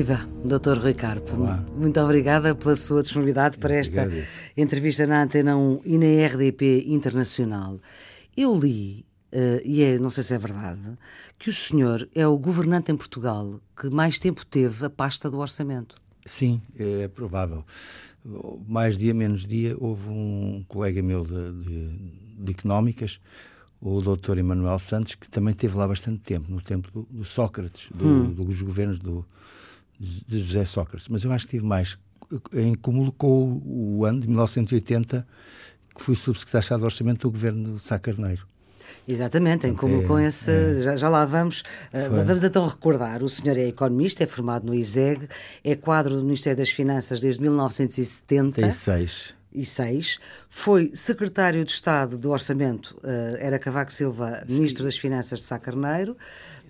Viva, Dr. Rui Carpo. Olá. Muito obrigada pela sua disponibilidade para esta agradeço. entrevista na Antena 1 e na RDP Internacional. Eu li, eh, e é, não sei se é verdade, que o senhor é o governante em Portugal que mais tempo teve a pasta do orçamento. Sim, é provável. Mais dia, menos dia, houve um colega meu de, de, de económicas, o doutor Emanuel Santos, que também teve lá bastante tempo, no tempo do, do Sócrates, do, dos governos do, de José Sócrates. Mas eu acho que tive mais, em cúmulo com o, ano de 1980, que fui subsecretário de Orçamento do governo de Sá Carneiro. Exatamente, em como É, com esse. Já, já lá vamos. Uh, vamos então recordar: o senhor é economista, é formado no ISEG, é quadro do Ministério das Finanças desde 1970. Tem seis. e 6, foi secretário de Estado do Orçamento, uh, era Cavaco Silva, ministro das Finanças de Sá Carneiro,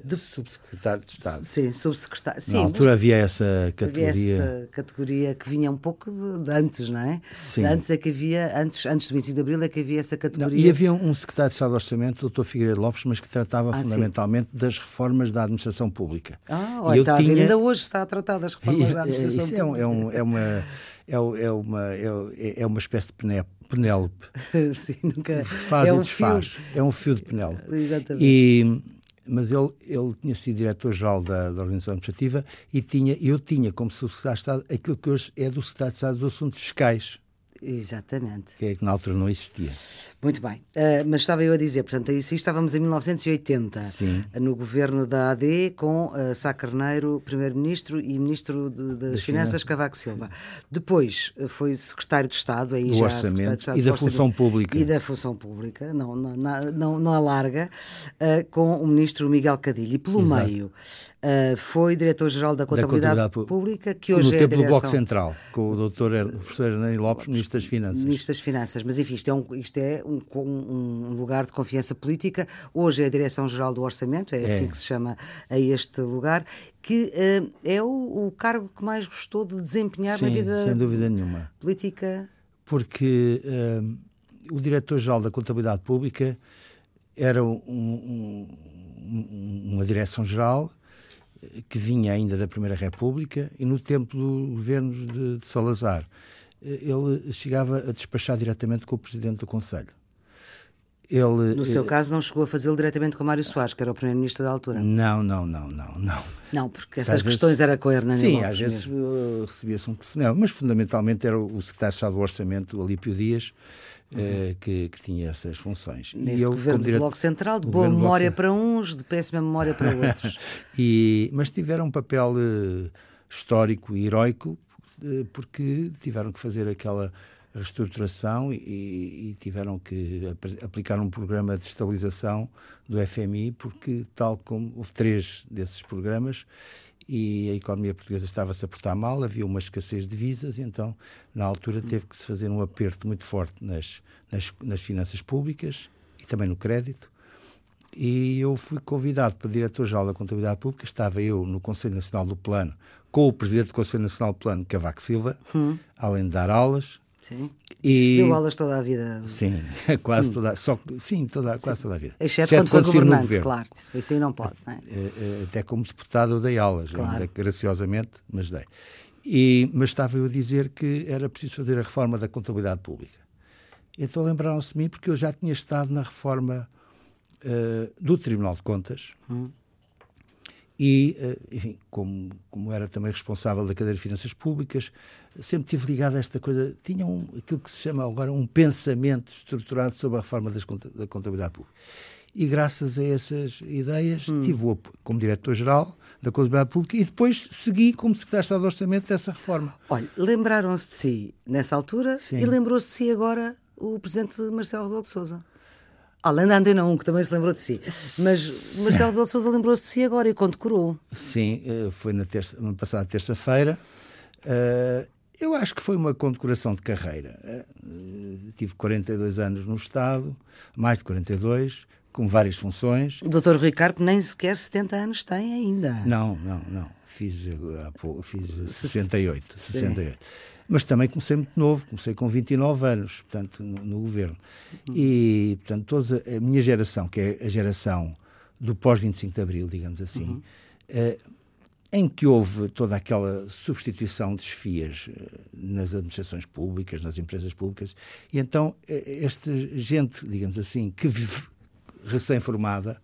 De subsecretário de Estado. sim, subsecretário. Sim, Na altura havia essa havia categoria. essa categoria que vinha um pouco de, de antes, não é? Sim. De antes é que havia, antes, antes do 25 de Abril é que havia essa Não, categoria. e havia um secretário de Estado do Orçamento, o Dr. Figueiredo Lopes, mas que tratava Ah, sim. fundamentalmente das reformas da administração pública. Ah, E olha, está tinha- ainda hoje está a tratar das reformas E, da é, administração isso é, um- é, um- é uma é, é uma é, é uma espécie de Pené- Penélope pública. Sim, nunca... faz é e um desfaz fio. é um fio de Penélope Exatamente. e mas ele, ele tinha sido diretor-geral da, da Organização Administrativa e tinha, eu tinha como secretário de Estado aquilo que hoje é do secretário de Estado dos Assuntos Fiscais, Exatamente. que é que na altura não existia. Muito bem. Uh, mas estava eu a dizer, portanto, isso estávamos em 1980, Sim. no governo da AD, com uh, Sá Carneiro, primeiro-ministro e ministro de- das Finanças, Cavaco Silva. Depois uh, foi secretário de Estado, aí Do já Orçamento Estado e do da Função Pública. E da Função Pública, não, não, não, não, alarga, uh, com o ministro Miguel Cadilho. E pelo Exato. meio uh, foi diretor-geral da Contabilidade, Contabilidade Pu- Pública, que no hoje é a tempo do direção... Bloco Central, com o Dr. Er- o professor Hernani Lopes, Ministro das Finanças. Ministro das Finanças, mas enfim, isto é, um, isto é um, um- lugar de confiança política. Hoje é a Direção-Geral do Orçamento, é, assim que se chama a este lugar, que eh, é o, o cargo que mais gostou de desempenhar na Sim, vida sem dúvida nenhuma. política. Porque hum, o Diretor-Geral da Contabilidade Pública era um- um- um- uma direção-geral eh, que vinha ainda da Primeira República e no tempo dos governos de, de Salazar ele chegava a despachar diretamente com o Presidente do Conselho. Ele, No seu eh, caso, não chegou a fazê-lo diretamente com Mário Soares, que era o Primeiro-Ministro da altura. Não, não, não, não, não. Não, porque Às essas vezes- questões era com a Hernani Sim, Lopes às vezes uh, recebia-se um telefonema, mas fundamentalmente era o secretário de Estado do Orçamento, Alípio Dias, eh, que, que tinha essas funções. Uhum. Nesse eu, governo do Bloco Central, de boa memória para uns, de péssima memória para outros. E, mas tiveram um papel eh, histórico e heroico porque tiveram que fazer aquela reestruturação e, e tiveram que ap- aplicar um programa de estabilização do FMI porque tal como houve três desses programas e a economia portuguesa estava-se a portar mal, havia uma escassez de visas e então na altura teve que se fazer um aperto muito forte nas, nas, nas finanças públicas e também no crédito e eu fui convidado para diretor-geral da Contabilidade Pública. Estava eu no Conselho Nacional do Plano com o presidente do Conselho Nacional do Plano, Cavaco Silva, além de dar aulas. Sim. E- Se deu aulas toda a vida. Sim, quase toda, só, sim, toda, quase toda a vida. Exceto quando foi estive no governante, claro. Isso, isso aí não pode, não é? Eh, eh, Até como deputado eu dei aulas, Claro. ainda graciosamente, mas dei. E, mas estava eu a dizer que era preciso fazer a reforma da contabilidade pública. Então lembraram-se de mim porque eu já tinha estado na reforma eh, do Tribunal de Contas e, eh, enfim, como, como era também responsável da cadeira de finanças públicas, sempre tive ligado a esta coisa, tinha um, aquilo que se chama agora um pensamento estruturado sobre a reforma das da contabilidade pública. E graças a essas ideias, tive o apoio como diretor-geral da contabilidade pública e depois segui como secretário de Estado do Orçamento dessa reforma. Olha, lembraram-se de si nessa altura Sim. e lembrou-se de si agora o presidente Marcelo Rebelo de Sousa. Além da Antena 1, que também se lembrou de si. Mas Marcelo Rebelo de Sousa lembrou-se de si agora e condecorou. Sim, eh, foi na, terça, na passada terça-feira. Eh, eu acho que foi uma condecoração de carreira. Eh, tive 42 anos no Estado, mais de 42, com várias funções. O Dr. Rui Carpo nem sequer 70 anos tem ainda. Não, não, não. Fiz, há pouco- fiz 68, 68. Mas também comecei muito novo, comecei com 29 anos, portanto, no, no governo. E, portanto, toda a minha geração, que é a geração do pós-25 de Abril, digamos assim, eh, em que houve toda aquela substituição de esfias nas administrações públicas, nas empresas públicas, e então esta gente, digamos assim, que vive recém-formada,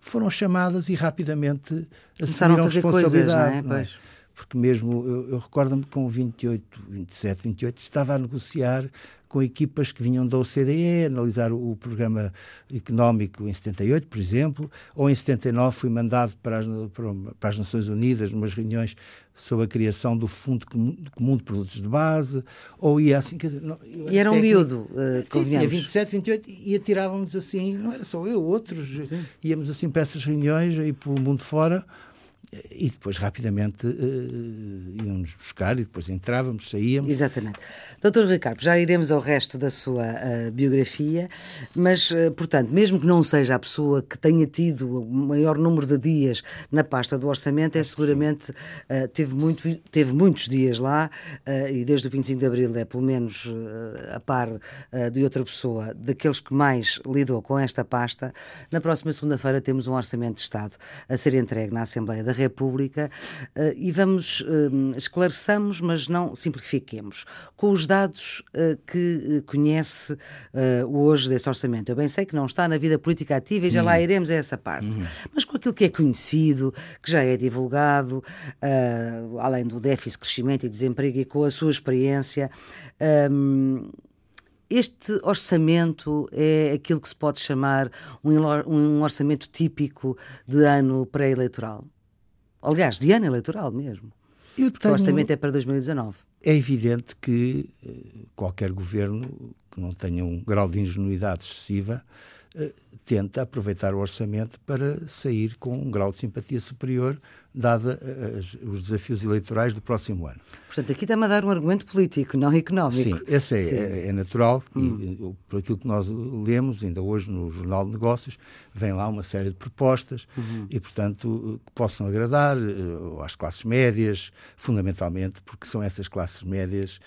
foram chamadas e rapidamente assumiram a responsabilidade. Coisas, não é? Não é? Porque mesmo, eu, eu recordo-me que com 28, 27, 28, estava a negociar com equipas que vinham da OCDE, analisar o, o, programa económico em 78, por exemplo, ou em 79 fui mandado para as, para as Nações Unidas, numas reuniões sobre a criação do Fundo Comum de Produtos de Base, ou ia assim... Dizer, não, e era um miúdo, uh, tinha 27, 28, e atirávamos assim, não era só eu, outros, Sim. íamos assim para essas reuniões, aí pelo mundo fora, e depois rapidamente uh, íamos buscar e depois entrávamos, saíamos. Exatamente. Doutor Ricardo, já iremos ao resto da sua uh, biografia, mas, uh, portanto, mesmo que não seja a pessoa que tenha tido o maior número de dias na pasta do orçamento, é seguramente teve, muito, teve muitos dias lá e desde o 25 de Abril é pelo menos a par de outra pessoa, daqueles que mais lidou com esta pasta. Na próxima segunda-feira temos um orçamento de Estado a ser entregue na Assembleia da República uh, e vamos, uh, esclareçamos, mas não simplifiquemos, com os dados uh, que conhece hoje desse orçamento. Eu bem sei que não está na vida política ativa e já lá uhum. iremos a essa parte, uhum. mas com aquilo que é conhecido, que já é divulgado, além do déficit, crescimento e desemprego e com a sua experiência. Um, este orçamento é aquilo que se pode chamar um orçamento típico de ano pré-eleitoral? Aliás, de ano eleitoral mesmo. Eu tenho... O orçamento é para 2019. É evidente que eh, qualquer governo que não tenha um grau de ingenuidade excessiva tenta aproveitar o orçamento para sair com um grau de simpatia superior, dada eh, os desafios eleitorais do próximo ano. Portanto, aqui está-me a dar um argumento político, não económico. Sim, esse é, Sim. é, é natural hum. e, por aquilo que nós lemos, ainda hoje no Jornal de Negócios, vem lá uma série de propostas uhum. e, portanto, que possam agradar uh, às classes médias, fundamentalmente, porque são essas classes médias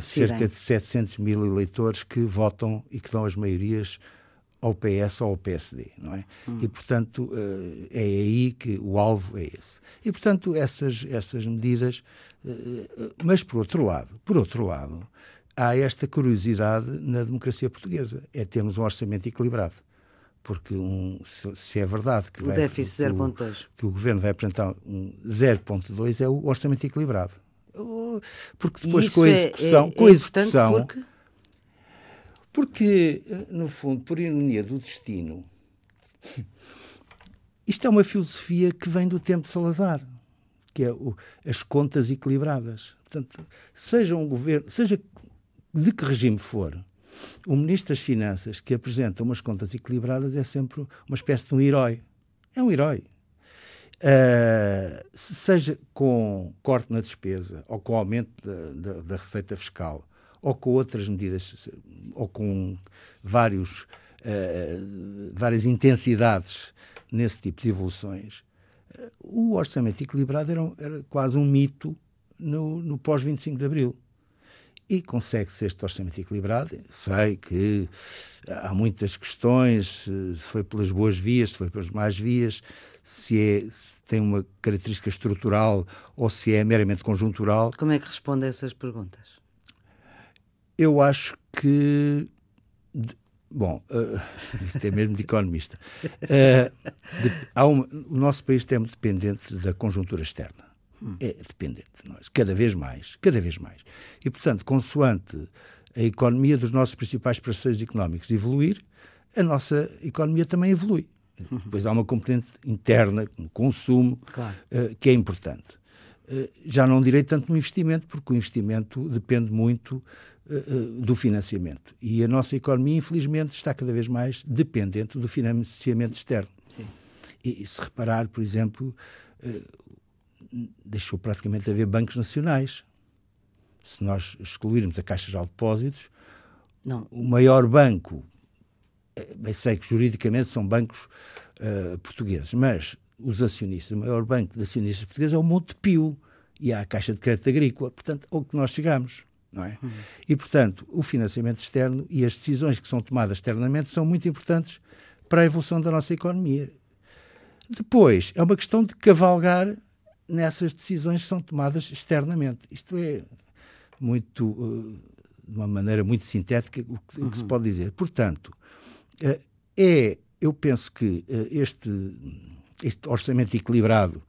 cerca de 700 mil eleitores que votam e que dão as maiorias ao PS ou ao PSD, não é? Hum. E, portanto, eh, é aí que o alvo é esse. E, portanto, essas, essas medidas... Eh, eh, mas, por outro lado, por outro lado, há esta curiosidade na democracia portuguesa, é termos um orçamento equilibrado. Porque um, se, é verdade que, o vai, déficit 0.2 que o governo vai apresentar um 0.2 é o orçamento equilibrado. Porque depois com a execução, é, é, com a execução porque porque, no fundo, por ironia do destino, isto é uma filosofia que vem do tempo de Salazar, que é o, as contas equilibradas. Portanto, seja um governo, seja de que regime for, o Ministro das Finanças que apresenta umas contas equilibradas é sempre uma espécie de um herói. É um herói. Uh, seja com corte na despesa ou com aumento da, da, da receita fiscal ou com outras medidas, ou com vários, uh, várias intensidades nesse tipo de evoluções, uh, o orçamento equilibrado era, era quase um mito no, no pós-25 de Abril. E consegue-se este orçamento equilibrado. Sei que há muitas questões, se foi pelas boas vias, se foi pelas más vias, se, é, se tem uma característica estrutural ou se é meramente conjuntural. Como é que responde a essas perguntas? Eu acho que. Bom, uh, isto é mesmo de economista. Uh, de, uma, o nosso país é muito dependente da conjuntura externa. Hum. É dependente de nós, cada vez mais, cada vez mais. E, portanto, consoante a economia dos nossos principais parceiros económicos evoluir, a nossa economia também evolui. Uhum. Depois há uma componente interna, no consumo, claro. uh, que é importante. Uh, já não direi tanto no investimento, porque o investimento depende muito do financiamento. E a nossa economia, infelizmente, está cada vez mais dependente do financiamento externo. Sim. E, se reparar, por exemplo, eh, deixou praticamente de haver bancos nacionais. Se nós excluirmos a Caixa de Depósitos, Não. o maior banco, bem sei que juridicamente são bancos uh, portugueses, mas os acionistas, o maior banco de acionistas portugueses é o Montepio e há a Caixa de Crédito Agrícola. Portanto, ao que nós chegamos não é? Uhum. E, portanto, o financiamento externo e as decisões que são tomadas externamente são muito importantes para a evolução da nossa economia. Depois, é uma questão de cavalgar nessas decisões que são tomadas externamente. Isto é muito, uh, de uma maneira muito sintética, o que, uhum. o que, se uhum. pode dizer. Portanto, uh, é, eu penso que uh, este, este orçamento equilibrado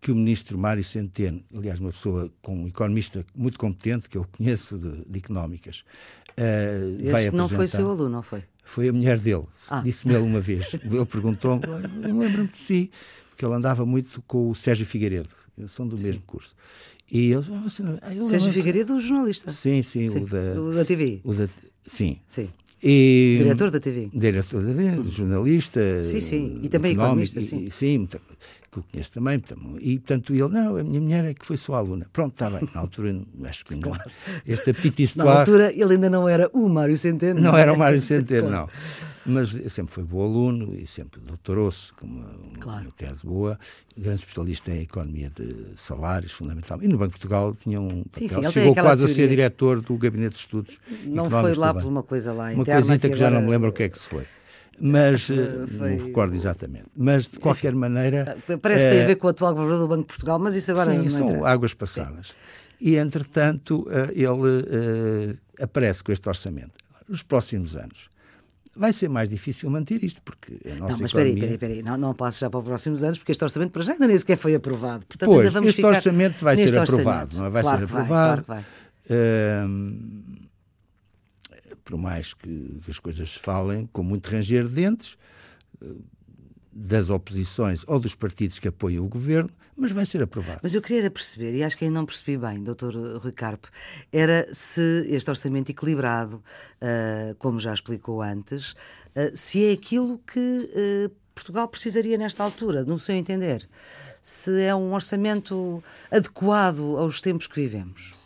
que o ministro Mário Centeno, aliás, uma pessoa com um economista muito competente, que eu conheço de, de económicas, uh, vai não foi seu aluno, não foi? Foi a mulher dele. Ah. Disse-me ele uma vez. ele perguntou-me, eu lembro-me de si, que ele andava muito com o Sérgio Figueiredo. Eles são do sim. mesmo curso. E ele, não, eu Sérgio Figueiredo, o jornalista. Sim, sim, sim, o da, o da TV. O da, sim. Sim. E, diretor da TV. Diretor da TV, jornalista. Sim, sim. E também economista, sim. E, sim, que eu conheço também. E, portanto, ele, não, a minha mulher é que foi sua aluna. Pronto, está bem. Na altura, acho que não. Este apetite Na altura, ele ainda não era o Mário Centeno. Não, não era o Mário Centeno, claro. não. Mas sempre foi bom aluno e sempre doutorou-se com uma, claro. uma tese boa. Grande especialista em economia de salários, fundamental. E no Banco de Portugal tinha um papel. Sim, sim, Chegou quase teoria. a ser diretor do Gabinete de Estudos Não foi lá por uma coisa lá Uma coisita que, já não me lembro o que é que se foi mas foi... Eh, não recordo exatamente. Mas de qualquer maneira. Parece que tem a ver com o atual governador do Banco de Portugal, mas isso agora sim, não são interessa. águas passadas. Sim. E entretanto eh, ele aparece com este orçamento. Nos próximos anos vai ser mais difícil manter isto, porque a nossa Não, mas economia... espera aí, espera aí, não, não passe já para os próximos anos, porque este orçamento para já ainda nem sequer foi aprovado. Portanto, pois, ainda vamos este orçamento vai ser orçamento. aprovado, não é? Vai claro ser aprovado. Vai, claro uh, por mais que, que, as coisas se falem com muito ranger de dentes, das oposições ou dos partidos que apoiam o governo, mas vai ser aprovado. Mas eu queria perceber, e acho que ainda não percebi bem, doutor Rui Carpe, era se este orçamento equilibrado, uh, como já explicou antes, uh, se é aquilo que uh, Portugal precisaria nesta altura, no seu entender. Se é um orçamento adequado aos tempos que vivemos.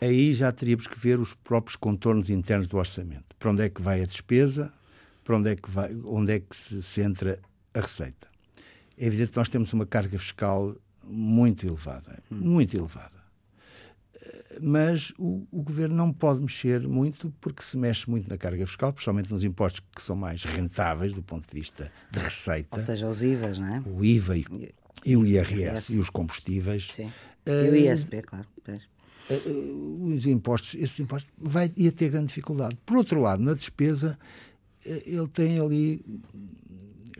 Aí já teríamos que ver os próprios contornos internos do orçamento. Para onde é que vai a despesa, para onde é que, vai, onde é que se centra a receita. É evidente que nós temos uma carga fiscal muito elevada, muito elevada. Mas o, o, governo não pode mexer muito porque se mexe muito na carga fiscal, principalmente nos impostos que são mais rentáveis do ponto de vista de receita. Ou seja, os IVAs, não é? O IVA e, e o IRS e os combustíveis. Sim. E o ISP, claro. Uh, os impostos, esses impostos, vai, ia ter grande dificuldade. Por outro lado, na despesa, eh, ele tem ali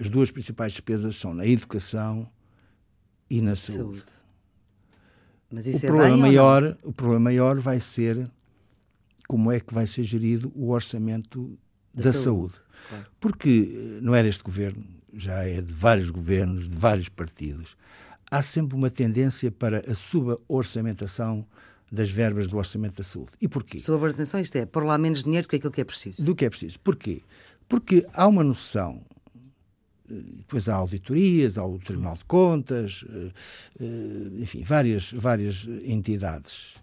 as duas principais despesas são na educação e na saúde. saúde. Mas isso o é problema maior, o problema maior vai ser como é que vai ser gerido o orçamento da, da saúde, saúde. Claro. porque eh, não é deste governo, já é de vários governos, de vários partidos. Há sempre uma tendência para a suborçamentação das verbas do orçamento da saúde. E porquê? Suborçamentação, isto é, por lá menos dinheiro do que aquilo que é preciso. Do que é preciso. Porquê? Porque há uma noção eh, depois há auditorias, há o Tribunal de Contas, eh, eh, enfim, várias, várias entidades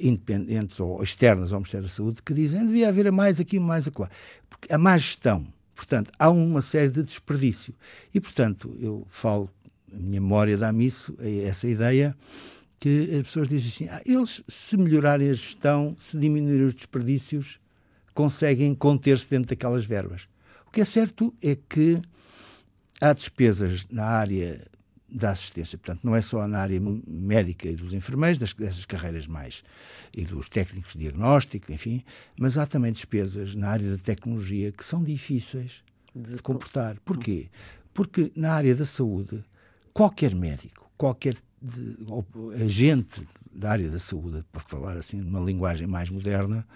independentes ou externas ao Ministério da Saúde que dizem que devia haver mais aqui, mais acolá. Porque a má gestão. Portanto, há uma série de desperdício. E, portanto, eu falo, a minha memória dá-me isso, essa ideia, que as pessoas dizem assim, ah, eles, se melhorarem a gestão, se diminuírem os desperdícios, conseguem conter-se dentro daquelas verbas. O que é certo é que há despesas na área da assistência, portanto, não é só na área médica e dos enfermeiros, das, dessas carreiras mais, e dos técnicos de diagnóstico, enfim, mas há também despesas na área da tecnologia que são difíceis de, de comportar. Porquê? Porque na área da saúde, qualquer médico, qualquer de, agente da área da saúde, para falar assim numa linguagem mais moderna,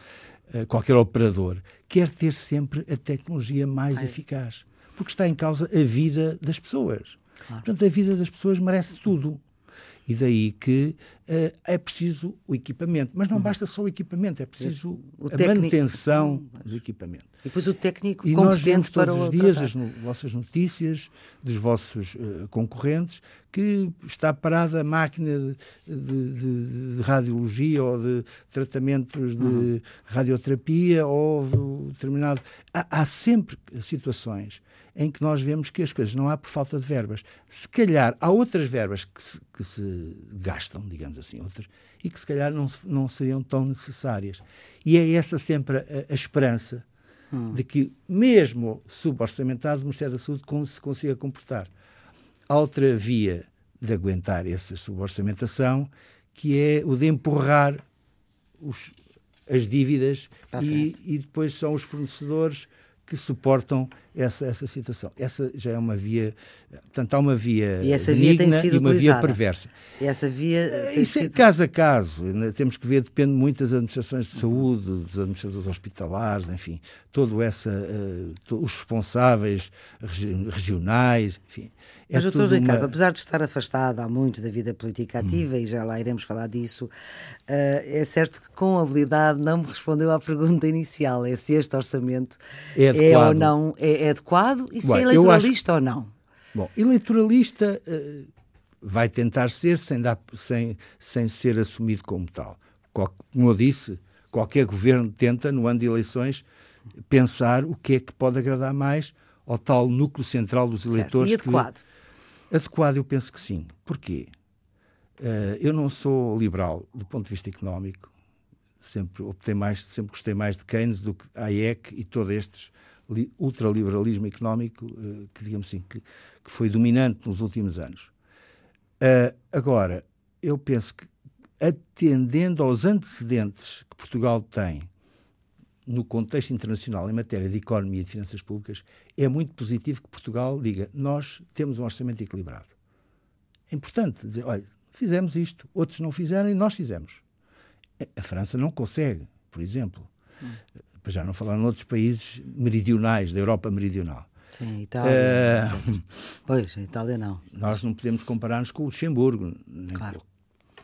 eh, qualquer operador, quer ter sempre a tecnologia mais é. eficaz. Porque está em causa a vida das pessoas. Claro. Portanto, a vida das pessoas merece tudo. E daí que é preciso o equipamento. Mas não uhum. basta só o equipamento, é preciso o a técnico... manutenção do equipamento. E depois o técnico e competente nós vemos para todos os dias as no, vossas notícias dos vossos uh, concorrentes que está parada a máquina de, de, de, de radiologia ou de tratamentos de uhum. radioterapia ou determinado. Há, há sempre situações em que nós vemos que as coisas não há por falta de verbas. Se calhar há outras verbas que se, que se gastam, digamos assim, outras, e que se calhar não, não seriam tão necessárias. E é essa sempre a, a esperança hum. de que, mesmo suborçamentado, o Ministério da Saúde se consiga comportar. A outra via de aguentar essa suborçamentação, que é o de empurrar os, as dívidas e, e, depois são os fornecedores que suportam essa, essa situação. Essa já é uma via, portanto, há uma via e essa via tem sido e uma utilizada. via perversa. E essa via eh, Isso é sido... é caso a caso. Né? Temos que ver, depende muito das administrações de saúde, dos administradores hospitalares, enfim, todo essa, uh, os responsáveis regi regionais, enfim. É Mas, doutor Ricardo, uma... apesar de estar afastado há muito da vida política ativa, hum. e já lá iremos falar disso, uh, é certo que com habilidade não me respondeu à pergunta inicial, é se este orçamento é, é ou não é, é adequado e se é eleitoralista acho... ou não. Bom, eleitoralista uh, vai tentar ser sem, dar, sem, sem ser assumido como tal. Como eu disse, qualquer governo tenta, no ano de eleições, pensar o que é que pode agradar mais ao tal núcleo central dos eleitores. Certo. E adequado? Que, Adequado, eu penso que sim. Porquê? Uh, eu não sou liberal do ponto de vista económico. Sempre optei mais, sempre gostei mais de Keynes do que Hayek e todo este ultraliberalismo económico uh, que, digamos assim, que, que, foi dominante nos últimos anos. Uh, agora, eu penso que atendendo aos antecedentes que Portugal tem no contexto internacional em matéria de economia e de finanças públicas, é muito positivo que Portugal diga nós temos um orçamento equilibrado. É importante dizer, olha, fizemos isto, outros não fizeram e nós fizemos. A França não consegue, por exemplo. Hum. Já não falar em outros países meridionais, da Europa meridional. Sim, Itália. Uh, pois, Itália não. Nós não podemos comparar-nos com o Luxemburgo, nem, claro. com,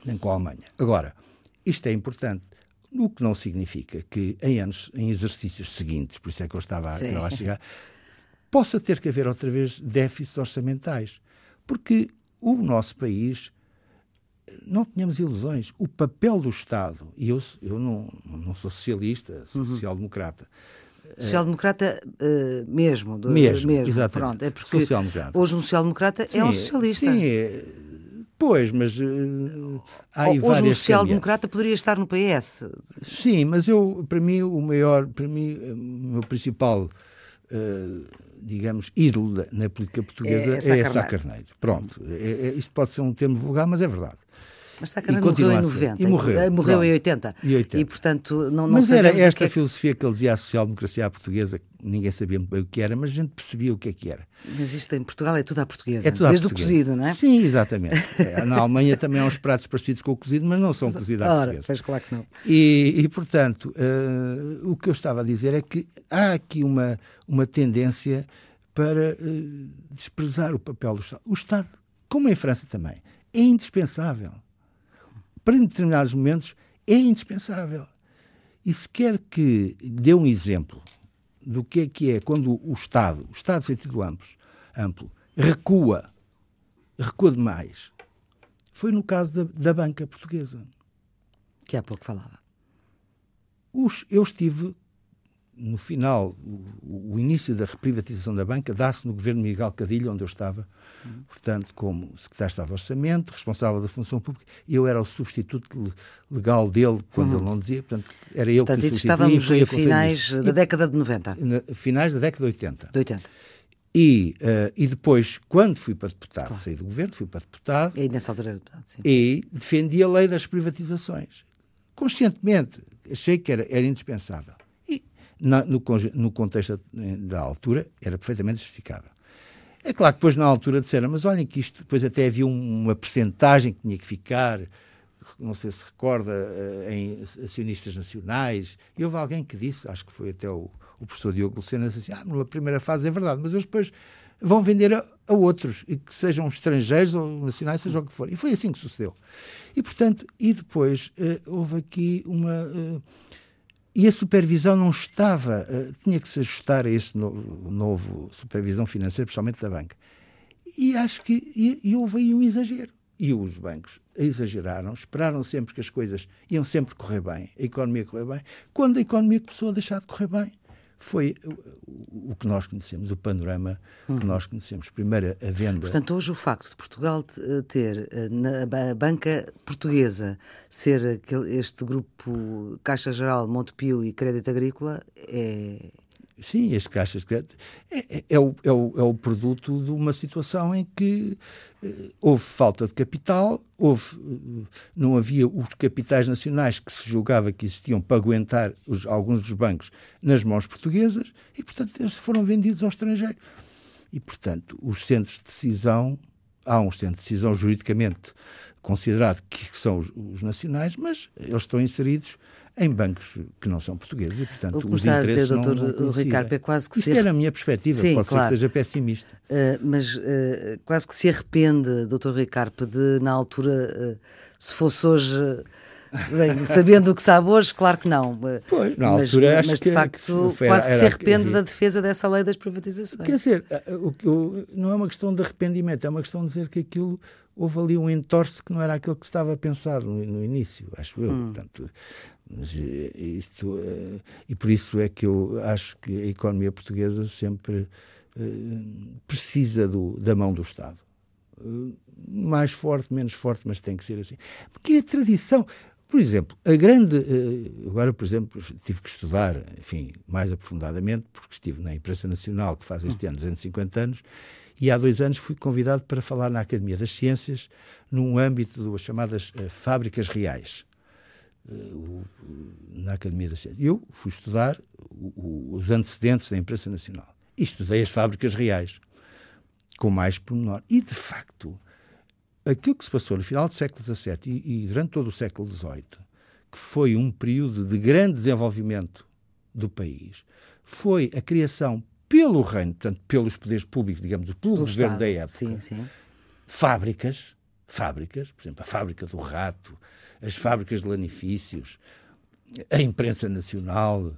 nem com a Alemanha. Agora, isto é importante. O que não significa que em anos, em exercícios seguintes, por isso é que eu estava a, a chegar, possa ter que haver outra vez déficits orçamentais. Porque o nosso país, não tenhamos ilusões, o papel do Estado, e eu, eu não, não sou socialista, sou uhum. social-democrata. Social-democrata uh, mesmo, do, mesmo, mesmo, exatamente. Pronto, é porque hoje um social-democrata é um socialista. Sim, é, Pois, mas uh, há Hoje um social-democrata poderia estar no PS. Sim, mas eu, para mim, o maior, para mim, o meu principal, uh, digamos, ídolo na política portuguesa é, é, é Sá Carneiro. Pronto, é, é, isto pode ser um termo vulgar, mas é verdade. Mas Carneiro morreu em 90. E morreu. Morreu em 80. E, 80. e portanto, não, não Mas era esta que... filosofia que ele dizia, a social-democracia à portuguesa, ninguém sabia bem o que era, mas a gente percebia o que é que era. Mas isto em Portugal é tudo à portuguesa, é tudo desde portuguesa. o cozido, não é? Sim, exatamente. É, na Alemanha também há uns pratos parecidos com o cozido, mas não são cozidos à Ora, portuguesa. claro que não. E, e portanto, uh, o que eu estava a dizer é que há aqui uma, uma tendência para uh, desprezar o papel do Estado. O Estado, como em França também, é indispensável. Para determinados momentos é indispensável. E se quer que dê um exemplo do que é que é quando o Estado, o Estado sentido amplo, amplo recua, recua demais, foi no caso da, da banca portuguesa. Que há pouco falava. Os, eu estive no final, o, o, início da reprivatização da banca dá-se no governo Miguel Cadilho, onde eu estava, uhum. portanto, como secretário de Estado de Orçamento, responsável da função pública, e eu era o substituto legal dele quando uhum. ele não dizia, portanto, era eu portanto, que o estávamos em finais da década de 90. Na, finais da década de 80. De 80. E, uh, e depois, quando fui para deputado, claro. saí do governo, fui para deputado. E nessa altura era deputado, sim. E defendi a lei das privatizações. Conscientemente, achei que era, era indispensável na, no, no, contexto da altura, era perfeitamente justificável. É claro que depois, na altura, disseram, mas olhem que isto, depois até havia uma percentagem que tinha que ficar, não sei se recorda, eh, em acionistas nacionais, e houve alguém que disse, acho que foi até o, o professor Diogo Lucena, assim, ah, numa primeira fase é verdade, mas eles depois vão vender a, a, outros, e que sejam estrangeiros ou nacionais, seja o que for. E foi assim que sucedeu. E, portanto, e depois uh, houve aqui uma... Uh, e a supervisão não estava, uh, tinha que se ajustar a esse novo, novo supervisão financeira, principalmente da banca. E acho que e, e houve aí um exagero. E os bancos exageraram, esperaram sempre que as coisas iam sempre correr bem, a economia correr bem. Quando a economia começou a deixar de correr bem, foi o, que nós conhecemos, o panorama uhum. que nós conhecemos. Primeiro, a venda. Portanto, hoje o facto de Portugal eh, ter eh, na banca portuguesa ser este grupo Caixa Geral, Montepio e Crédito Agrícola é. Sim, as caixas de crédito é, é, é, o, é, o, é o produto de uma situação em que eh, houve falta de capital, houve, eh, não havia os capitais nacionais que se julgava que existiam para aguentar os, alguns dos bancos nas mãos portuguesas e, portanto, eles foram vendidos ao estrangeiro. E, portanto, os centros de decisão, há um centro de decisão juridicamente considerado que são os, os nacionais, mas eles estão inseridos em bancos que não são portugueses e, portanto, o que os está a dizer, doutor Ricardo, é quase que Isto se... era a minha perspectiva, Sim, pode claro. ser que seja pessimista. Uh, mas uh, quase que se arrepende, doutor Ricardo, de, na altura, uh, se fosse hoje... Bem, sabendo o que sabe hoje, claro que não. Pois, na mas, altura mas, de facto, que quase que se arrepende da defesa dessa lei das privatizações. Quer dizer, o, o, não é uma questão de arrependimento, é uma questão de dizer que aquilo houve ali um entorce que não era aquilo que estava pensado no, no início, acho eu. Hum. Portanto, mas eh, isto, eh, e por isso é que eu acho que a economia portuguesa sempre eh, precisa do, da mão do Estado. mais forte, menos forte, mas tem que ser assim. Porque a tradição. Por exemplo, a grande. Agora, por exemplo, tive que estudar, enfim, mais aprofundadamente, porque estive na imprensa nacional, que faz este ano 250 anos, e há dois anos fui convidado para falar na Academia das Ciências, num âmbito das chamadas fábricas reais uh, na Academia da Ciência. Eu fui estudar o, o, os antecedentes da imprensa nacional e estudei as fábricas reais, com mais pormenor. E, de facto, aquilo que se passou no final do século XVII e, e durante todo o século XVIII, que foi um período de grande desenvolvimento do país, foi a criação pelo reino, portanto, pelos poderes públicos, digamos, pelo, pelo governo Estado. da época, sim, sim. fábricas, fábricas, por exemplo, a fábrica do rato, as fábricas de lanifícios, a imprensa nacional,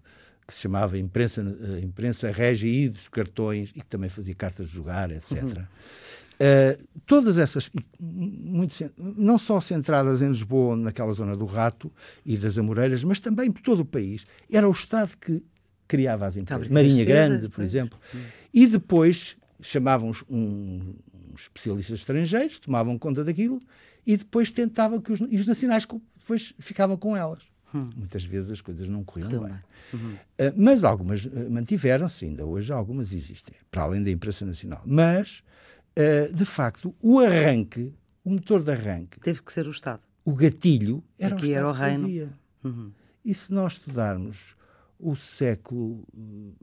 que se chamava Imprensa, eh, imprensa Régia e dos Cartões, e que também fazia cartas de jogar, etc. Uhum. Uh, todas essas, muito, não só centradas em Lisboa, naquela zona do Rato e das Amoreiras, mas também por todo o país, era o Estado que criava as empresas. Marinha Grande, por exemplo. Uhum. E depois chamavam um, uns especialistas estrangeiros, tomavam conta daquilo e depois tentava que os, e os nacionais depois ficavam com elas. Hum. Muitas vezes as coisas não corriam bem. Uhum. Uh, mas algumas uh, mantiveram-se, ainda hoje algumas existem, para além da imprensa nacional. Mas, uh, de facto, o arranque, o motor de arranque. Teve que ser o Estado. O gatilho era Aqui o Estado. Era o reino. Uhum. E se nós estudarmos o século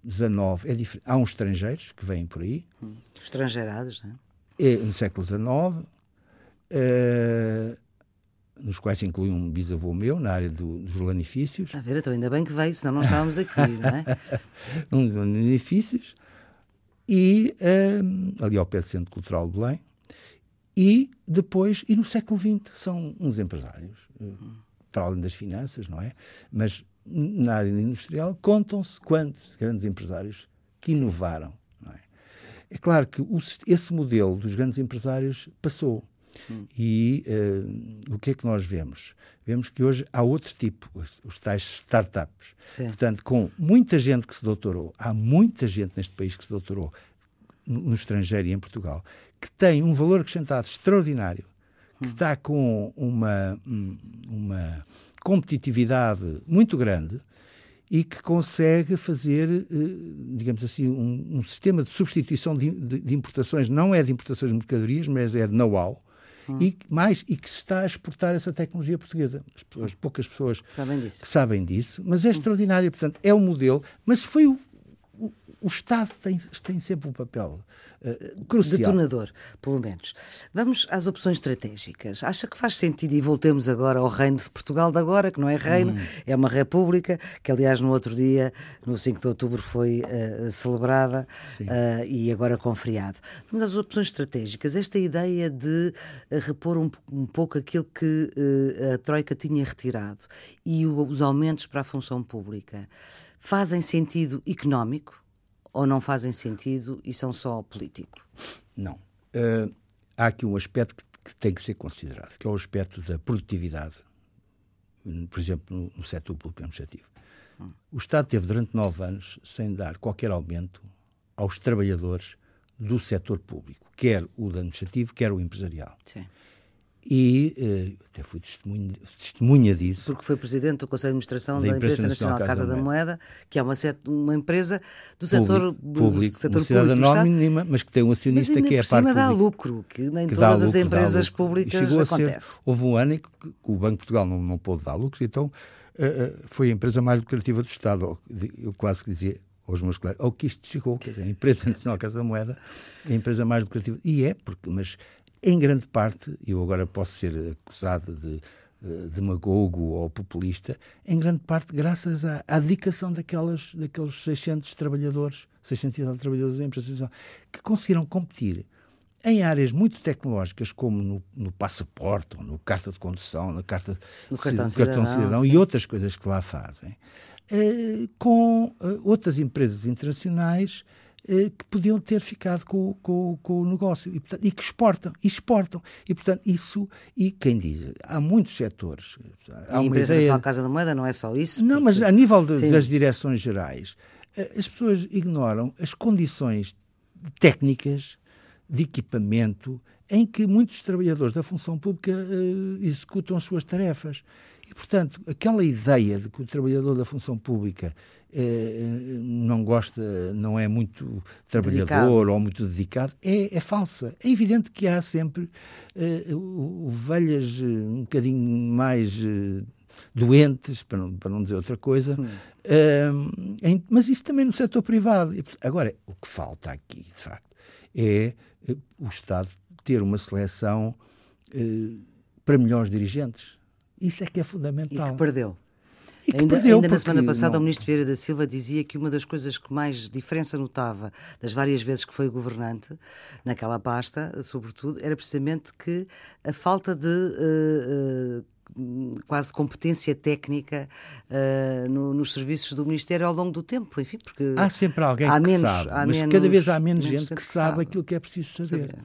XIX, é diferente. Há uns estrangeiros que vêm por aí. Hum. Estrangeirados, não é? é no século XIX uh, nos quais inclui um bisavô meu na área do, dos lanifícios. A ver, então ainda bem que veio, senão não estávamos aqui, não é? um dos lanifícios. E uh, ali ao pé do Centro Cultural de Belém. E depois, e no século XX, são uns empresários, uh, para além das finanças, não é? Mas na área industrial contam-se quantos grandes empresários que inovaram. É? é claro que o, esse modelo dos grandes empresários passou. Hum. E uh, o que é que nós vemos? Vemos que hoje há outro tipo, os, os tais startups. Sim. Portanto, com muita gente que se doutorou, há muita gente neste país que se doutorou, no, no estrangeiro e em Portugal, que tem um valor acrescentado extraordinário, que hum. está com uma, uma competitividade muito grande e que consegue fazer, eh, digamos assim, um, um sistema de substituição de, de, de, importações, não é de importações de mercadorias, mas é de know-how, hum. e mais e que se está a exportar essa tecnologia portuguesa. As, pessoas, poucas pessoas sabem disso. sabem disso, mas é hum. extraordinário. Portanto, é um modelo, mas foi o, o Estado tem, tem sempre um papel uh, crucial. Detonador, pelo menos. Vamos às opções estratégicas. Acha que faz sentido, e voltemos agora ao reino de Portugal de agora, que não é reino, hum. é uma república, que aliás no outro dia, no 5 de outubro, foi uh, celebrada uh, e agora com feriado. Vamos às opções estratégicas. Esta ideia de repor um, um, pouco aquilo que a Troika tinha retirado e o, os aumentos para a função pública fazem sentido económico? Ou não fazem sentido e são só político? Não. Uh, há aqui um aspecto que, que, tem que ser considerado, que é o aspecto da produtividade, por exemplo, no, no setor público administrativo. Hum. O Estado teve durante nove anos sem dar qualquer aumento aos trabalhadores do setor público, quer o administrativo, quer o empresarial. Sim. E uh, até fui testemunha, testemunha, disso. Porque foi presidente do Conselho de Administração da, da Empresa Nacional Casa, Casa da, Moeda, que é uma, uma empresa do setor público, do setor público anónima, mas que tem um acionista que é a parte dá lucro, que nem que todas as empresas públicas acontece. Ser, houve um ano em que, que, o Banco de Portugal não, não pôde dar lucros, então uh, foi a empresa mais lucrativa do Estado. Eu quase que dizia aos meus colegas, ao que isto chegou, quer dizer, a empresa nacional Casa da Moeda é a empresa mais lucrativa. E é, porque, mas em grande parte, eu agora posso ser acusado de demagogo ou populista, em grande parte graças à, à dedicação daquelas, daqueles 600 trabalhadores, 600 trabalhadores da empresa que conseguiram competir em áreas muito tecnológicas, como no, no passaporte, ou no carta de condução, na carta no cartão, de cartão cidadão, cidadão e outras coisas que lá fazem, eh, com eh, outras empresas internacionais que podiam ter ficado com, com, com o negócio e, portanto, e, que exportam, exportam. E, portanto, isso, e quem diz, há muitos setores. Há a empresa ideia... Nacional Casa da Moeda não é só isso? Não, porque... mas a nível de, das direções gerais, as pessoas ignoram as condições técnicas de equipamento em que muitos trabalhadores da função pública uh, executam as suas tarefas. E, portanto, aquela ideia de que o trabalhador da função pública eh, não gosta, não é muito trabalhador dedicado. ou muito dedicado, é, é, falsa. É evidente que há sempre eh, ovelhas um bocadinho mais doentes, para não, para não dizer outra coisa, hum. em, mas isso também no setor privado. Agora, o que falta aqui, de facto, é o Estado ter uma seleção para melhores dirigentes isso é que é fundamental. E que perdeu. E que ainda, perdeu ainda na semana passada não... o ministro Vieira da Silva dizia que uma das coisas que mais diferença notava das várias vezes que foi governante naquela pasta, sobretudo, era precisamente que a falta de uh, uh, quase competência técnica uh, no, nos serviços do Ministério ao longo do tempo, enfim, porque há sempre alguém há que menos, sabe, mas menos, cada vez há menos, menos gente, que, que sabe, sabe aquilo que é preciso saber. saber.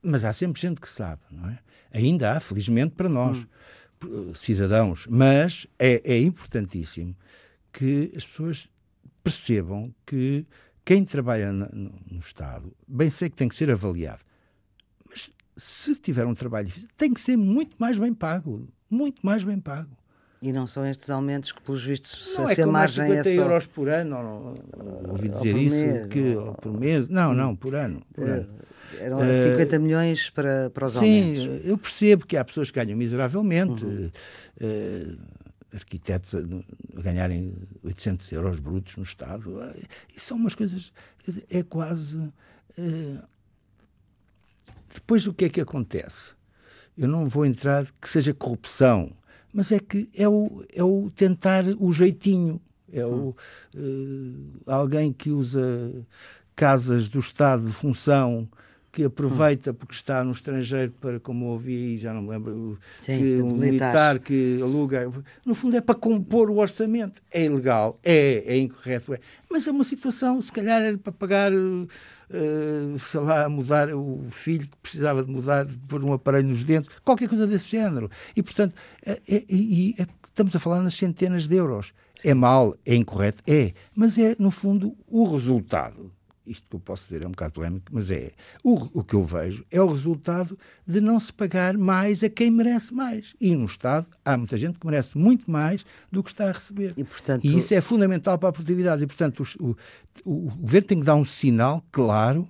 Mas há sempre gente que sabe, não é? Ainda há, felizmente para nós. Hum cidadãos, mas é, é importantíssimo que as pessoas percebam que quem trabalha no, no, Estado, bem sei que tem que ser avaliado, mas se tiver um trabalho difícil, tem que ser muito mais bem pago, muito mais bem pago. E não são estes aumentos que, pelos vistos, não se é a margem 50 é só... euros por ano, ou, ou, ouvi dizer isso, mês, que, ou... por mês, não, não, por ano. Por ano. Eram uh, 50 milhões para, para os sim, aumentos. Sim, eu percebo que há pessoas que ganham miseravelmente. Uhum. Uh, arquitetos a, a, ganharem 800 euros brutos no Estado. Isso são umas coisas. Dizer, é quase. Uh, depois o que é que acontece? Eu não vou entrar que seja corrupção, mas é que é o, é o tentar o jeitinho. É o, uh, alguém que usa casas do Estado de função que aproveita porque está no estrangeiro para, como ouvi, já não me lembro, Sim, que um militar que aluga, no fundo é para compor o orçamento. É ilegal, é, é incorreto, é. Mas é uma situação, se calhar era para pagar, uh, sei lá, mudar o filho que precisava de mudar, pôr um aparelho nos dentes, qualquer coisa desse género. E, portanto, é, é, é, estamos a falar nas centenas de euros. Sim. É mal, é incorreto, é. Mas é, no fundo, o resultado isto que eu posso dizer é um bocado polémico, mas é o, o que eu vejo é o resultado de não se pagar mais a quem merece mais. E no Estado há muita gente que merece muito mais do que está a receber. E, portanto... e isso é fundamental para a produtividade. E, portanto, o, o, o governo tem que dar um sinal claro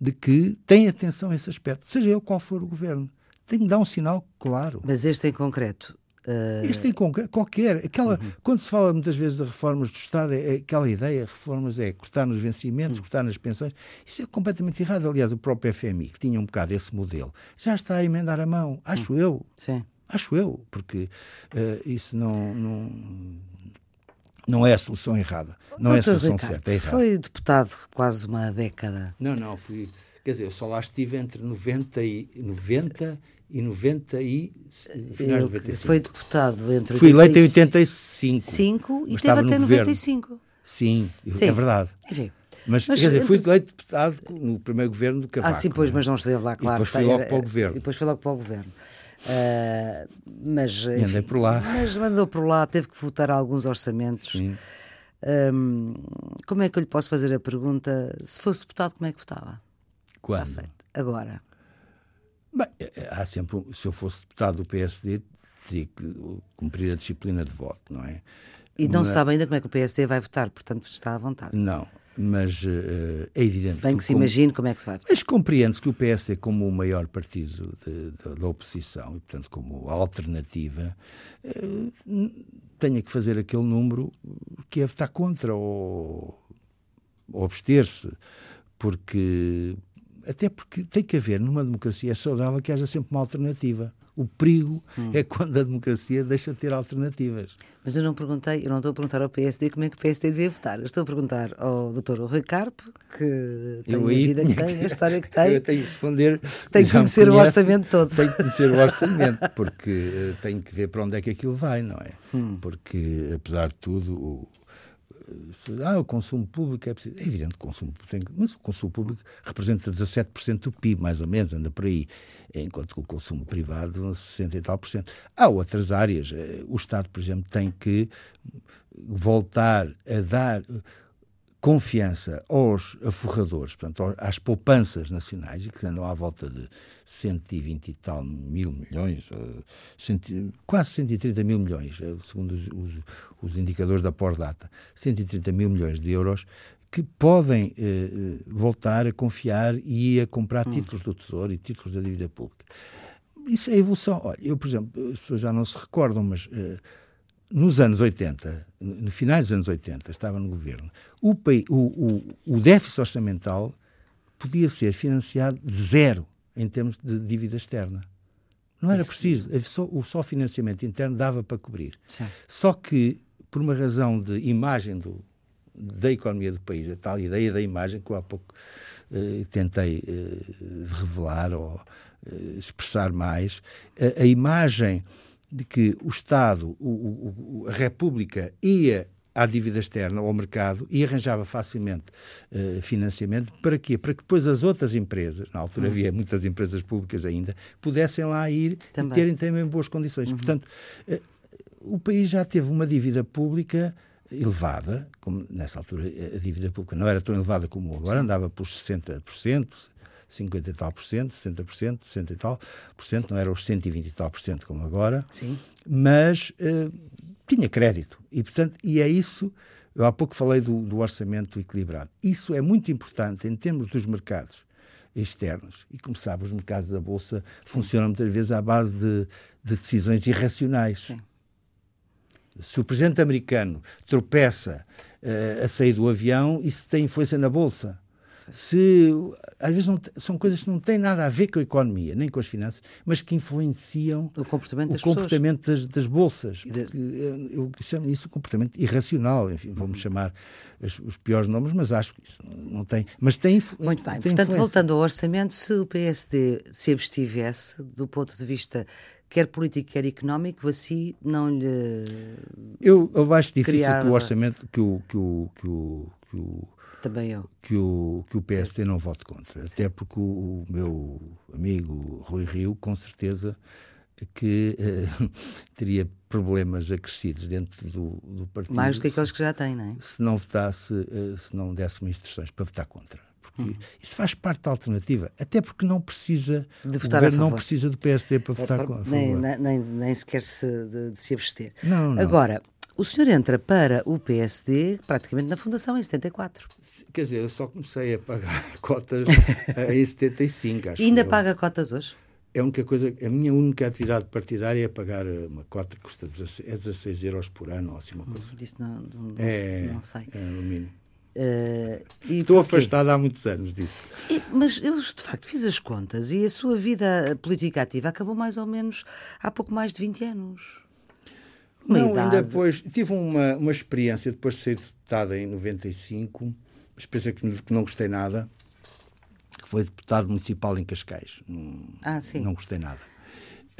de que tem atenção a esse aspecto, seja ele qual for o governo. Tem que dar um sinal claro. Mas este em concreto Uh... Isto em concreto, qualquer. Aquela, uhum. Quando se fala muitas vezes de reformas do Estado, é, é aquela ideia, reformas é cortar nos vencimentos, uhum. cortar nas pensões. Isso é completamente errado. Aliás, o próprio FMI, que tinha um bocado esse modelo, já está a emendar a mão. Acho uhum. eu. Sim. Acho eu, porque uh, isso não, não, não é a solução errada. Não Doutor é a solução Ricardo, certa. É foi deputado quase uma década. Não, não, fui. Quer dizer, eu só lá estive entre 90 e 90 e 90 e finais de 95. Foi deputado entre Fui eleito em 85. 5 e teve até 95. Sim, Sim, é verdade. Enfim. Mas, mas, quer dizer, fui eleito deputado no primeiro governo do Cavaco. Ah, sim, pois, mas não esteve lá, claro. E depois fui logo para o governo. E depois foi logo para o governo. Uh, mas, enfim, andei por lá. Mas andou por lá, teve que votar alguns orçamentos. Sim. Um, como é que eu lhe posso fazer a pergunta? Se fosse deputado, como é que votava? Quando? Agora. Bem, há sempre, se eu fosse deputado do PSD, teria que cumprir a disciplina de voto, não é? E não se sabe ainda como é que o PSD vai votar, portanto está à vontade. Não, mas uh, é evidente. Se bem que, se imagine como é que se vai votar. Mas compreende-se que o PSD, como o maior partido da oposição e, portanto, como alternativa, uh, tenha que fazer aquele número que é votar contra ou, ou abster-se, porque até porque tem que haver numa democracia é saudável que haja sempre uma alternativa. O perigo hum. é quando a democracia deixa de ter alternativas. Mas eu não perguntei, eu não estou a perguntar ao PSD como é que o PSD devia votar. Eu estou a perguntar ao Dr. Rui Carpo, que tem eu a vida que tem, a história que tem. Eu tenho que responder. Tem que conhecer conhece, o orçamento todo. Tenho que conhecer o orçamento, porque uh, tenho que ver para onde é que aquilo vai, não é? Hum. Porque, apesar de tudo, o, ah, o consumo público é preciso. É evidente que o consumo público, mas o consumo público representa 17% do PIB, mais ou menos, anda por aí, enquanto que o consumo privado, 60 e tal por cento. Há outras áreas. Eh, o Estado, por exemplo, tem que voltar a dar confiança aos aforradores, portanto, às poupanças nacionais, que andam à volta de 120 e tal mil milhões, eh, quase 130 mil milhões, eh, segundo os, os, os indicadores da Pordata, 130 mil milhões de euros, que podem eh, eh, voltar a confiar e a comprar hum. títulos do Tesouro e títulos da dívida pública. Isso é evolução. Olha, eu, por exemplo, as pessoas já não se recordam, mas eh, nos anos 80, no final dos anos 80, estava no governo, o, o, o, déficit orçamental podia ser financiado de zero em termos de dívida externa. Não era preciso. Só, o só financiamento interno dava para cobrir. Certo. Só que, por uma razão de imagem do, da economia do país, a tal ideia da imagem que eu há pouco eh, tentei eh, revelar ou eh, expressar mais, a, a imagem de que o Estado, o, o, a República ia à dívida externa, ao mercado, e arranjava facilmente uh, financiamento. Para quê? Para que depois as outras empresas, na altura uhum. havia muitas empresas públicas ainda, pudessem lá ir também. e terem também boas condições. Uhum. Portanto, uh, o país já teve uma dívida pública elevada, como nessa altura a dívida pública não era tão elevada como agora, Sim. andava por 60%, 50 e tal por cento, 60 por cento, 60 e tal por cento, não era os 120 e tal por cento como agora, Sim. mas uh, tinha crédito. E, portanto, e é isso, eu há pouco falei do, do orçamento equilibrado. Isso é muito importante em termos dos mercados externos. E, como sabe, os mercados da Bolsa Sim. funcionam muitas vezes à base de, de decisões irracionais. Sim. Se o presidente americano tropeça uh, a sair do avião, isso tem influência na Bolsa se às vezes não, são coisas que não têm nada a ver com a economia, nem com as finanças, mas que influenciam o comportamento, o das, comportamento das, das, bolsas. Das... Eh, eu chamo isso comportamento irracional, enfim, vamos uhum. chamar os, os, piores nomes, mas acho que isso não tem. Mas tem. Muito bem, tem portanto, influência. voltando ao orçamento, se o PSD se abstivesse do ponto de vista quer político, quer económico, assim não lhe. Eu, eu acho difícil criava... que o orçamento, que o, que o, que o, que o também eu. Que o, que o PSD não vote contra. Sim. Até porque o, o, meu amigo Rui Rio, com certeza, que uh, teria problemas acrescidos dentro do, do partido. Mais do que aqueles que já têm, não é? Se não votasse, uh, se não desse instruções para votar contra. Porque hum. isso faz parte da alternativa. Até porque não precisa. De votar a favor. não precisa do PSD para é, votar a favor. Nem, nem, nem sequer se, de, de se abster. Não, não. Agora, o senhor entra para o PSD praticamente na fundação em 74. Quer dizer, eu só comecei a pagar cotas em 75, acho. E ainda eu. paga cotas hoje? É a única coisa, a minha única atividade partidária é pagar uma cota que custa 16, é 16 euros por ano ou assim uma coisa. Disso não, não, é, não sei. É o mínimo. Uh, Estou afastado há muitos anos disso. E, mas eu, de facto, fiz as contas e a sua vida política ativa acabou mais ou menos há pouco mais de 20 anos. Não, ainda depois. Tive uma, uma experiência depois de ser deputada em 95, uma experiência que, que não gostei nada, que foi deputado municipal em Cascais. Não, ah, sim. Não gostei nada.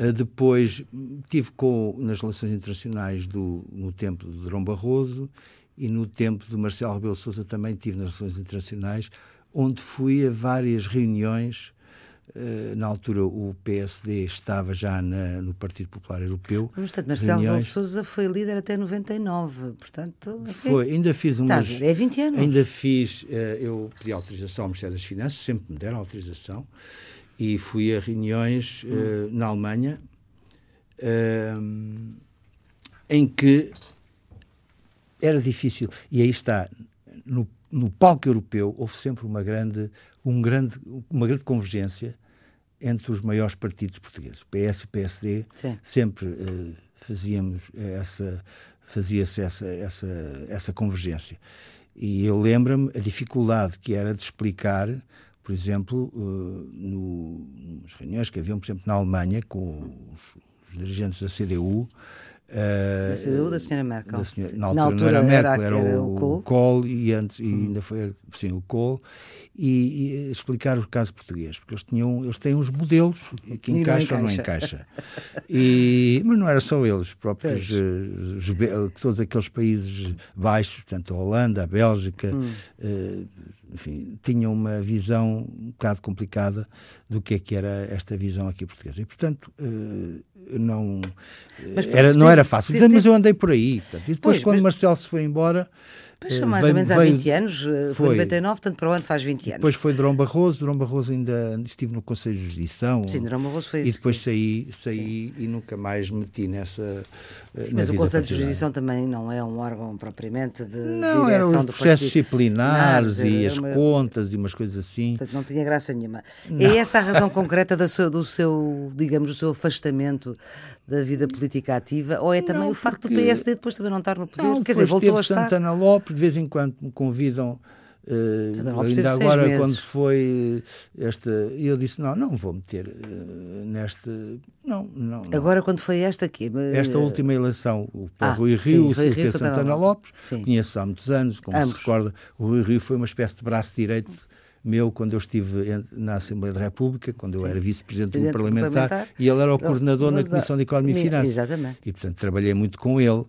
Uh, depois tive com, nas relações internacionais do, no tempo de Dom Barroso e no tempo de Marcelo Rebelo Sousa também tive nas relações internacionais, onde fui a várias reuniões na altura o PSD estava já na, no Partido Popular Europeu. Portanto, Marcelo Rebelo Sousa foi líder até 99, portanto... Foi, ainda fiz umas... Está, é 20 anos. Ainda fiz, eh, eu pedi autorização ao Ministério das Finanças, sempre me deram autorização, e fui a reuniões uh, na Alemanha em que era difícil. E aí está, no, no palco europeu houve sempre uma grande, um grande, uma grande convergência entre os maiores partidos portugueses, o PS e o PSD, Sim. sempre uh, fazíamos essa fazia-se essa, essa, essa convergência. E eu lembro-me a dificuldade que era de explicar por exemplo, uh, no, nas reuniões que haviam, por exemplo, na Alemanha, com os, os dirigentes da CDU. Uh, da CDU da senhora Merkel. Da senhora, na, altura na, altura era Merkel, era, era o, Kohl. Kohl e, antes, e uhum. ainda foi sim, o Kohl. E, e, explicar o caso português, porque eles, tinham, eles têm uns modelos que encaixam ou não encaixa. E, mas não era só eles, os próprios, uh, todos aqueles países baixos, portanto a Holanda, a Bélgica, hum. uh, enfim, tinham uma visão um bocado complicada do que é que era esta visão aqui portuguesa. E, portanto, uh, não, mas, era, não era fácil. mas eu andei por aí. Portanto, e depois, pois, quando mas... Marcelo se foi embora, Pois são mais veio, ou menos há veio, 20 anos, eh, foi, 99, portanto para o ano faz 20 anos. Depois foi Drão Barroso, Drão Barroso ainda estive no Conselho de Jurisdição. Sim, Drão Barroso foi E depois saí, saí e nunca mais meti nessa. Eh, Sim, mas o Conselho de Jurisdição também não é um órgão propriamente de. Não, eram os processos disciplinares e as uma... contas e umas coisas assim. Portanto, não tinha graça nenhuma. Não. É essa a razão concreta do seu, do seu, digamos, do seu afastamento da vida política ativa, ou é também não, o facto do PSD depois também não estar no poder? Não, Quer dizer, voltou a estar. Santana Lopes, de vez em quando me convidam. Uh, ainda agora, quando foi esta, eu disse: Não, não vou meter uh, neste. Não, não, não, Agora, quando foi esta aqui? Esta última eleição, o ah, Rui Rio, o Silvio Santana, Lopes, sim. conheço há muitos anos, como Ambos. se recorda, o Rui Rio foi uma espécie de braço direito meu quando eu estive na Assembleia da República, quando eu era vice-presidente do parlamentar, parlamentar, e ele era o coordenador na Comissão de Economia e Finanças. Exatamente. E, portanto, trabalhei muito com ele.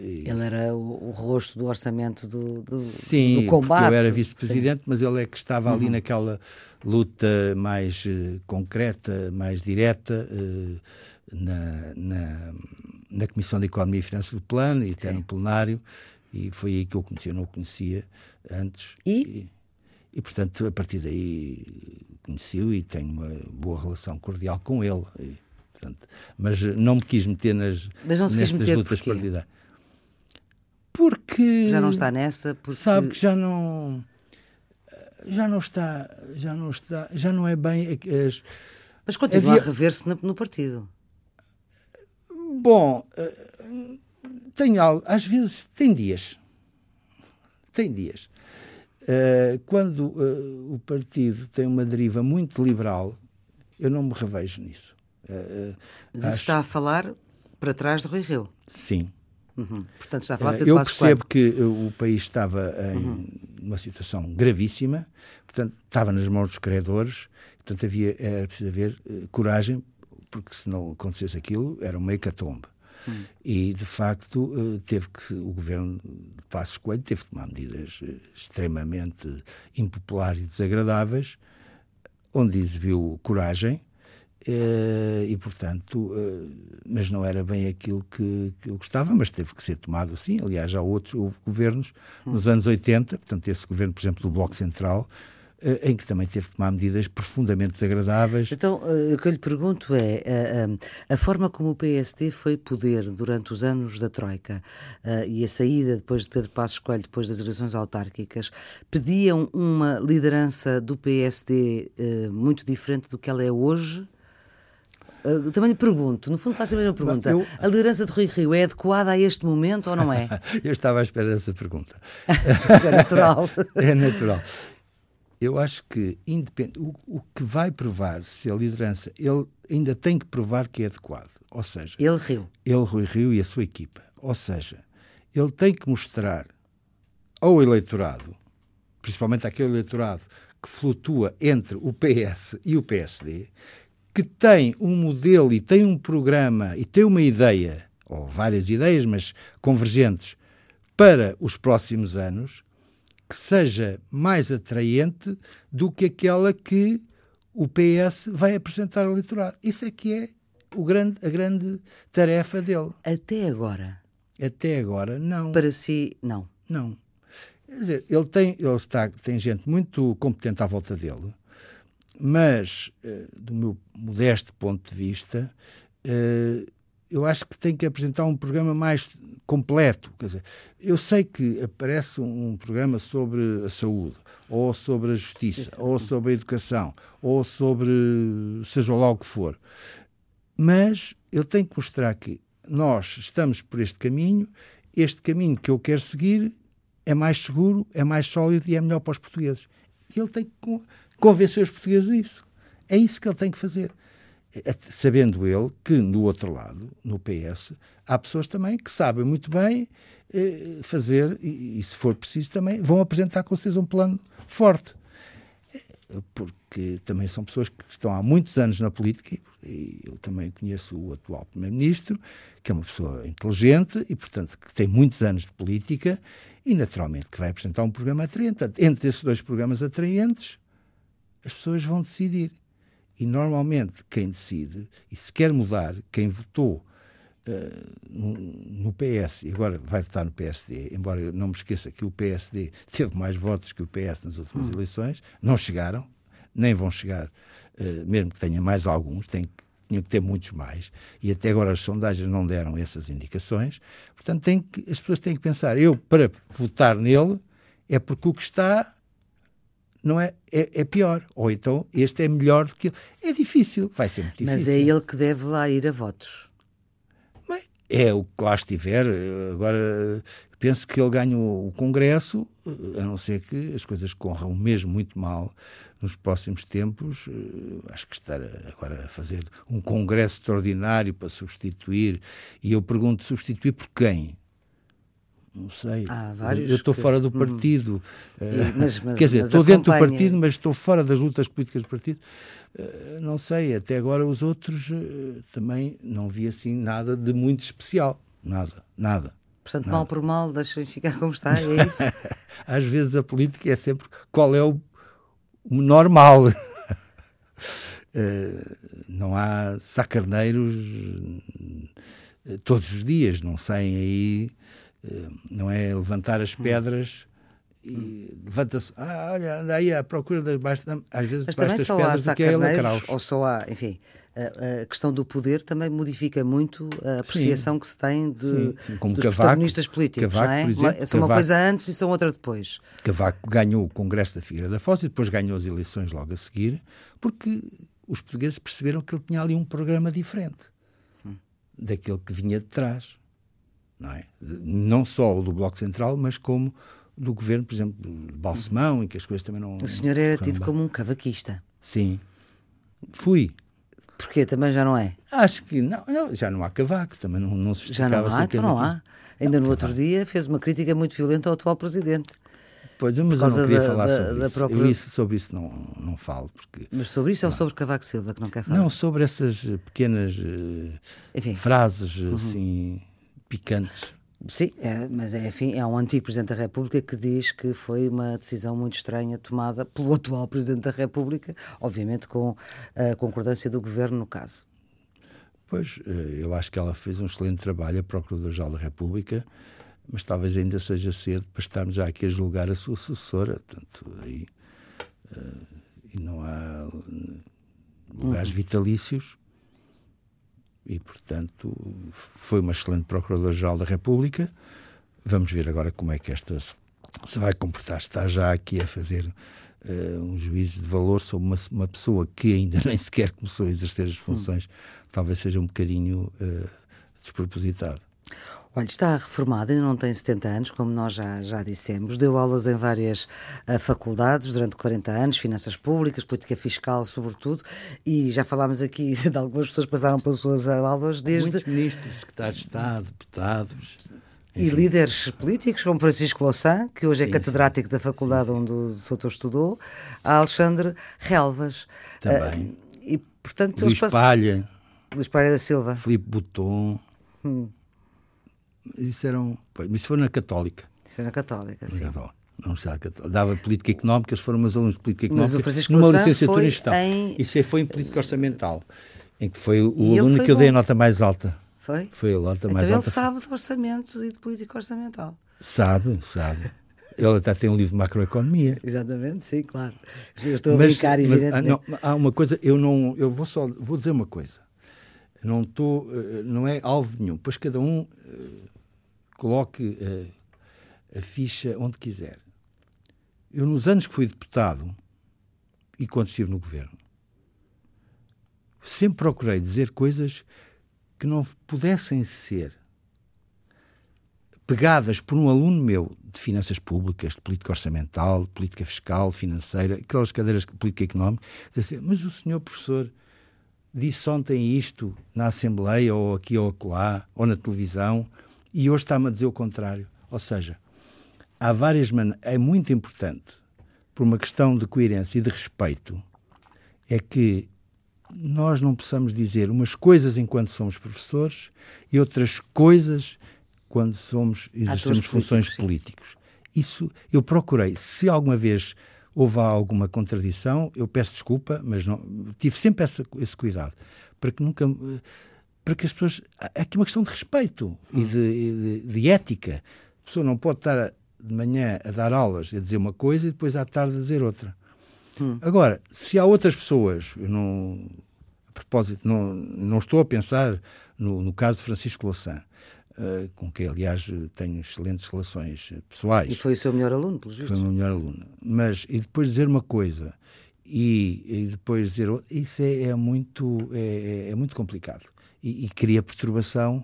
E... Ele era o, o, rosto do orçamento do, do, Sim, do combate. Sim, eu era vice-presidente, mas ele é que estava ali uhum. naquela luta mais uh, concreta, mais direta, uh, na, na, na, Comissão de Economia e Finanças do Plano, e até Sim. no plenário, e foi aí que eu conheci, eu não o conhecia antes. E? e e, portanto, a partir daí conheci-o e tenho uma boa relação cordial com ele. E, portanto, mas não me quis meter nas, mas não se nestas meter lutas partidárias. Porque. Já não está nessa? Porque... Sabe que já não. Já não está. Já não está. Já não é bem. As, mas continua havia... a rever-se no, no, partido. Bom, eh, tem algo. Às vezes tem dias. Tem dias quando uh, o partido tem uma deriva muito liberal, eu não me revejo nisso. Uh, Mas acho... está a falar para trás de Rui Rio? Sim. Uhum. Portanto, está a falar de Eu percebo que o país estava em uhum. uma situação gravíssima, portanto, estava nas mãos dos credores, portanto, havia, era preciso haver coragem, porque se não acontecesse aquilo, era uma hecatombe. Hum. E, de facto, eh, teve que o governo de Passos Coelho teve que tomar medidas eh, extremamente impopulares e desagradáveis, onde exibiu coragem. Eh, e, portanto, mas não era bem aquilo que, que, eu gostava, mas teve que ser tomado assim. Aliás, há outros, houve governos hum. nos anos 80, portanto, esse governo, por exemplo, do Bloco Central, em que também teve que tomar medidas profundamente desagradáveis. Então, eh, o que eu lhe pergunto é a, eh, a, forma como o PSD foi poder durante os anos da Troika e a saída depois de Pedro Passos Coelho, depois das eleições autárquicas, pediam uma liderança do PSD muito diferente do que ela é hoje? Uh, também lhe pergunto, no fundo faço a mesma pergunta. Eu... A liderança de Rui Rio é adequada a este momento ou não é? eu estava à espera dessa pergunta. é natural. é natural eu acho que independ... o, o, que vai provar se a liderança, ele ainda tem que provar que é adequado. Ou seja, ele riu. Ele, Rui Rio e a sua equipa. Ou seja, ele tem que mostrar ao eleitorado, principalmente aquele eleitorado que flutua entre o PS e o PSD, que tem um modelo e tem um programa e tem uma ideia, ou várias ideias, mas convergentes, para os próximos anos, que seja mais atraente do que aquela que o PS vai apresentar ao eleitorado. Isso é que é o grande, a grande tarefa dele. Até agora? Até agora, não. Para si, não? Não. Quer dizer, ele tem, ele está, tem gente muito competente à volta dele. mas, uh, do meu modesto ponto de vista, uh, eu acho que tem que apresentar um programa mais completo. Quer dizer, eu sei que aparece um, programa sobre a saúde, ou sobre a justiça, ou sobre a educação, ou sobre seja lá o que for. Mas eu tenho que mostrar que nós estamos por este caminho, este caminho que eu quero seguir é mais seguro, é mais sólido e é melhor para os portugueses. E ele tem que convencer os portugueses disso. É isso que ele tem que fazer. É, sabendo ele que, no outro lado, no PS, há pessoas também que sabem muito bem eh, fazer, e, e, se for preciso também, vão apresentar com vocês um plano forte. É, porque também são pessoas que estão há muitos anos na política, e eu também conheço o atual Primeiro-Ministro, que é uma pessoa inteligente e, portanto, que tem muitos anos de política e, naturalmente, que vai apresentar um programa atraente. Entre esses dois programas atraentes, as pessoas vão decidir. E normalmente quem decide, e se quer mudar, quem votou uh, no, PS e agora vai votar no PSD, embora eu não me esqueça que o PSD teve mais votos que o PS nas últimas hum. eleições, não chegaram, nem vão chegar, uh, mesmo que tenha mais alguns, tem que tinham que ter muitos mais, e até agora as sondagens não deram essas indicações. Portanto, tem que, as pessoas têm que pensar: eu, para votar nele, é porque o que está não é, é, é, pior. Ou então este é melhor do que ele. É difícil, vai ser muito difícil. Mas é ele que deve lá ir a votos. Bem, é o que lá estiver. Agora, penso que ele ganha o, Congresso, a não ser que as coisas corram mesmo muito mal nos próximos tempos. Acho que estar agora a fazer um Congresso extraordinário para substituir. E eu pergunto: substituir por quem? Não sei. eu estou que... fora do hum. partido. Hum. Mas, mas, Quer dizer, estou acompanha... dentro do partido, mas estou fora das lutas políticas do partido. Uh, não sei, até agora os outros uh, também não vi assim nada de muito especial. Nada, nada. Portanto, nada. mal por mal, deixem ficar como está, é isso? Às vezes a política é sempre qual é o, o normal. uh, não há sacarneiros todos os dias, não saem aí não é levantar as hum. pedras e levanta-se, ah, olha, anda aí à procura das baixas, às vezes Mas também só pedras há que é lacraus. Ou só há, enfim, a, a, questão do poder também modifica muito a apreciação sim. que se tem de, sim, sim. Como dos Cavaco, protagonistas políticos, Cavaco, não é? Por exemplo, são uma coisa antes e são outra depois. Cavaco ganhou o Congresso da Figueira da Foz e depois ganhou as eleições logo a seguir, porque os portugueses perceberam que ele tinha ali um programa diferente hum. daquele que vinha de trás não é? Não só o do Bloco Central, mas como do governo, por exemplo, de Balsemão, em que as coisas também não. O senhor era tido como um cavaquista. Sim. Fui. Porquê? Também já não é? Acho que não, não já não há cavaco, também não, não se Já não há, então não há. Ainda não, no outro dia fez uma crítica muito violenta ao atual presidente. Pois, mas eu não queria da, falar sobre da, isso. Da eu isso, sobre isso não, não falo. Porque, mas sobre isso não. ou sobre Cavaco Silva que não quer falar? Não, sobre essas pequenas Enfim. frases uhum. assim picantes. Sim, é, mas é, enfim, é um antigo Presidente da República que diz que foi uma decisão muito estranha tomada pelo atual Presidente da República, obviamente com a concordância do Governo no caso. Pois, eh, eu acho que ela fez um excelente trabalho, a Procuradora-Geral da República, mas talvez ainda seja cedo para estarmos já aqui a julgar a sua sucessora. Portanto, aí, uh, e não há lugares uhum. vitalícios e, portanto, foi uma excelente Procuradora-Geral da República. Vamos ver agora como é que esta se vai comportar. Está já aqui a fazer uh, um juízo de valor sobre uma, uma, pessoa que ainda nem sequer começou a exercer as funções. Hum. Talvez seja um bocadinho uh, despropositado. Olha, está reformada, ainda não tem 70 anos, como nós já, já dissemos. Deu aulas em várias uh, faculdades durante 40 anos, finanças públicas, política fiscal, sobretudo, e já falámos aqui de algumas pessoas que passaram pelas suas aulas desde. Muitos ministros, secretários de Estado, deputados. Enfim. E líderes políticos, como Francisco Louçã, que hoje é sim, catedrático sim. da faculdade sim, onde o doutor estudou, a Alexandre Relvas. Também. Uh, e, portanto, Luís pass... Palha. Luís Palha da Silva. Filipe Bouton. Hum. Isso eram. Isso foi na Católica. Isso foi na Católica, sim. Católica. Não sei, dava política económica, foram meus alunos de política económica. Numa licenciatura em gestão. Em... Isso foi em política orçamental, em que foi o e aluno foi que eu dei a nota mais alta. Foi? Foi a nota então mais ele alta. Ele sabe de orçamentos e de política orçamental. Sabe, sabe. Ele até tem um livro de macroeconomia. Exatamente, sim, claro. Eu estou mas, a brincar, mas, evidentemente. Ah, não, há uma coisa, eu não, eu vou só, vou dizer uma coisa. Não estou, eh, não é alvo nenhum, pois cada um uh, coloque uh, a ficha onde quiser. Eu, nos anos que fui deputado e quando estive no governo, sempre procurei dizer coisas que não pudessem ser pegadas por um aluno meu de finanças públicas, de política orçamental, de política fiscal, financeira, aquelas cadeiras de política económica, assim, mas o senhor professor disse ontem isto na Assembleia, ou aqui ou acolá, ou na televisão, e hoje está-me a dizer o contrário. Ou seja, há várias maneiras. É muito importante, por uma questão de coerência e de respeito, é que nós não possamos dizer umas coisas enquanto somos professores e outras coisas quando somos exercemos funções políticos. Isso eu procurei. Se alguma vez houve alguma contradição, eu peço desculpa, mas não, tive sempre essa, esse cuidado para que nunca para que as pessoas é aqui uma questão de respeito e de, de, de ética. A pessoa não pode estar de manhã a dar aulas e a dizer uma coisa e depois à tarde a dizer outra. Hum. Agora, se há outras pessoas, eu não, a propósito, não, não estou a pensar no, no caso de Francisco Louçã, uh, com quem, aliás, tenho excelentes relações pessoais. E foi o seu melhor aluno, pelo visto. Foi o meu melhor aluno. Mas, e depois dizer uma coisa e, e depois dizer outra, isso é, é muito, é, é, é muito complicado. E, e cria perturbação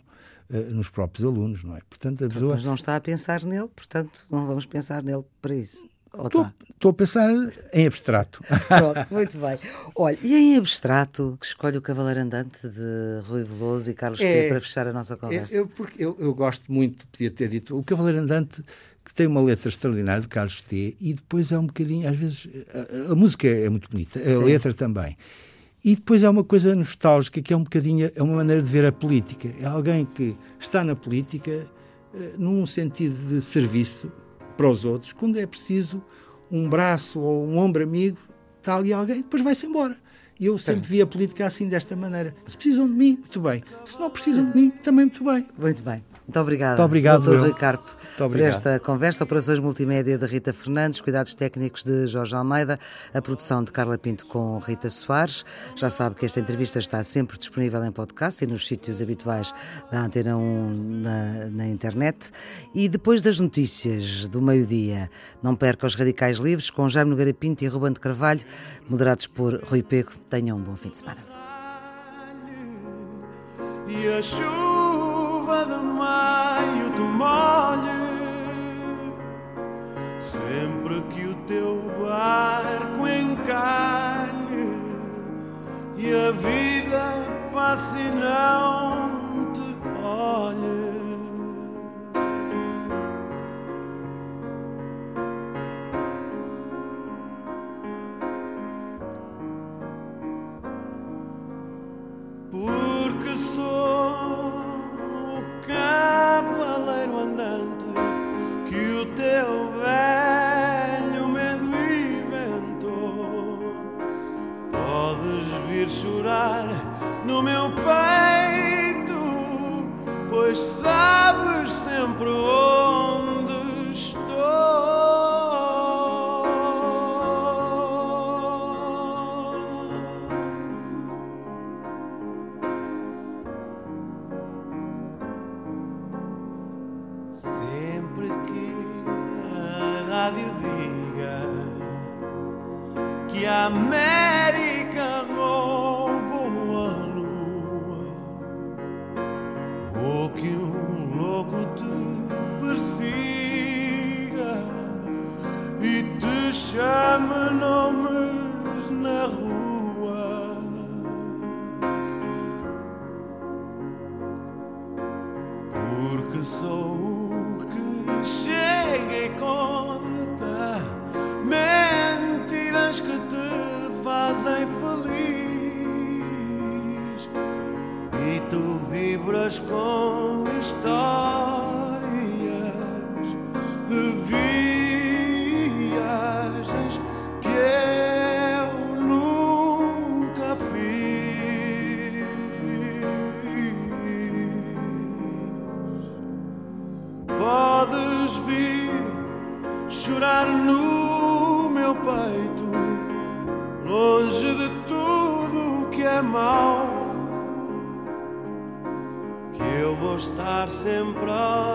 uh, nos próprios alunos, não é? Portanto, a pessoa... Mas não está a pensar nele, portanto, não vamos pensar nele para isso. Estou, tá? a pensar em abstrato. Pronto, muito bem. Olha, e em abstrato, que escolhe o Cavaleiro Andante de Rui Veloso e Carlos é, T para fechar a nossa conversa? Eu, porque eu, eu gosto muito, podia ter dito, o Cavaleiro Andante que tem uma letra extraordinária de Carlos T e depois é um bocadinho, às vezes, a, a música é muito bonita, a Sim. letra também. E depois é uma coisa nostálgica que é um bocadinho, é uma maneira de ver a política. É alguém que está na política eh, num sentido de serviço para os outros. Quando é preciso um braço ou um ombro amigo, está ali alguém, depois vai-se embora. E eu sempre vi a política assim, desta maneira. Se precisam de mim, muito bem. Se não precisam de mim, também muito bem. Muito bem. Muito obrigada, Muito obrigado, Dr. Rui Carpo, por esta conversa. Operações Multimédia de Rita Fernandes, cuidados técnicos de Jorge Almeida, a produção de Carla Pinto com Rita Soares. Já sabe que esta entrevista está sempre disponível em podcast e nos sítios habituais da Antena 1 na, na internet. E depois das notícias do meio-dia, não perca os Radicais Livres com Jaime Nogueira Pinto e Ruben de Carvalho, moderados por Rui Pego. Tenham um bom fim de semana. E a chuva de maio te sempre que o teu barco encalhe e a vida passe não no meu peito, pois sabes sempre onde chama nomes sempre.